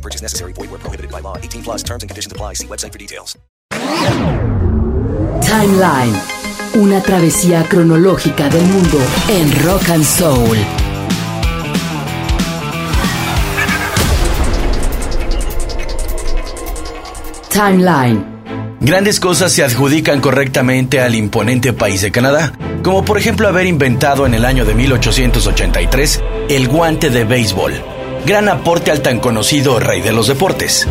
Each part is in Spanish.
No purchase necessary. Void where prohibited by law. 18 plus terms and conditions apply. See website for details. Timeline. Una travesía cronológica del mundo en rock and soul. Timeline. Grandes cosas se adjudican correctamente al imponente país de Canadá, como por ejemplo haber inventado en el año de 1883 el guante de béisbol, gran aporte al tan conocido rey de los deportes.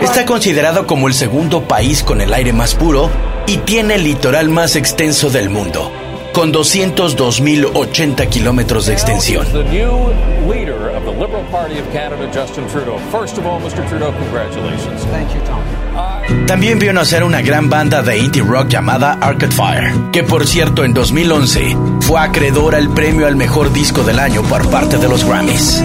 Está considerado como el segundo país con el aire más puro y tiene el litoral más extenso del mundo, con 202.080 kilómetros de extensión. The new leader of the Liberal Party of Canada, Justin Trudeau. First of all, Mr. Trudeau, congratulations. Thank you, Tom. También vio nacer una gran banda de indie rock llamada Arcade Fire, que por cierto en 2011 fue acreedora al premio al mejor disco del año por parte de los Grammys.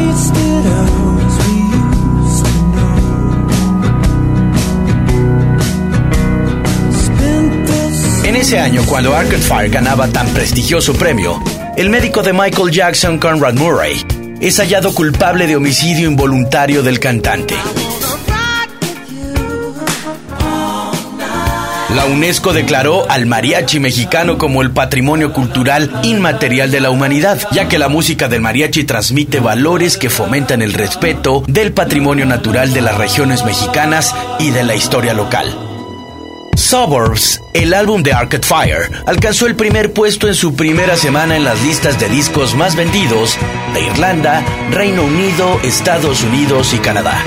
En ese año, cuando Arcade Fire ganaba tan prestigioso premio, el médico de Michael Jackson, Conrad Murray, es hallado culpable de homicidio involuntario del cantante. La UNESCO declaró al mariachi mexicano como el patrimonio cultural inmaterial de la humanidad, ya que la música del mariachi transmite valores que fomentan el respeto del patrimonio natural de las regiones mexicanas y de la historia local. Suburbs, el álbum de Arcade Fire, alcanzó el primer puesto en su primera semana en las listas de discos más vendidos de Irlanda, Reino Unido, Estados Unidos y Canadá.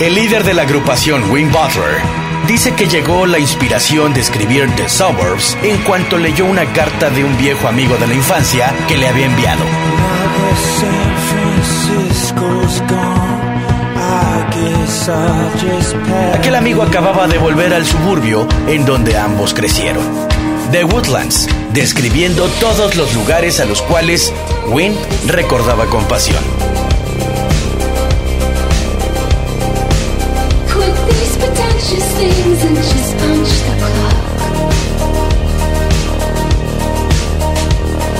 El líder de la agrupación, Wayne Butler, dice que llegó la inspiración de escribir The Suburbs en cuanto leyó una carta de un viejo amigo de la infancia que le había enviado. Aquel amigo acababa de volver al suburbio en donde ambos crecieron. The Woodlands, describiendo todos los lugares a los cuales Wynne recordaba con pasión.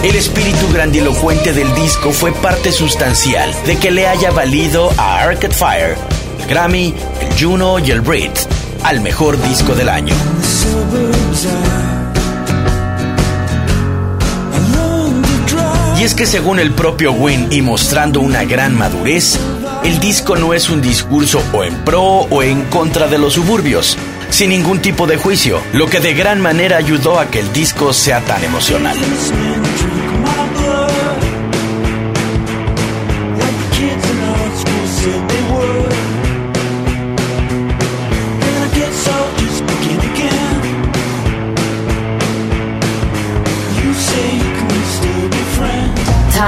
El espíritu grandilocuente del disco fue parte sustancial de que le haya valido a Arcade Fire el Grammy, el Juno y el Brit al mejor disco del año. Y es que según el propio Wynn y mostrando una gran madurez, el disco no es un discurso o en pro o en contra de los suburbios, sin ningún tipo de juicio, lo que de gran manera ayudó a que el disco sea tan emocional.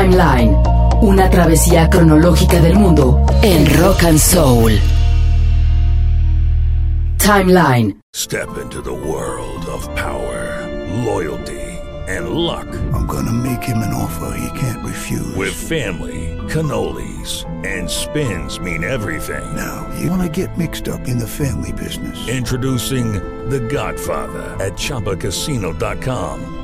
Timeline. Una travesía cronológica del mundo en rock and soul. Timeline. Step into the world of power, loyalty, and luck. I'm gonna make him an offer he can't refuse. With family, cannolis, and spins mean everything. Now, you wanna get mixed up in the family business. Introducing The Godfather at ChumbaCasino.com.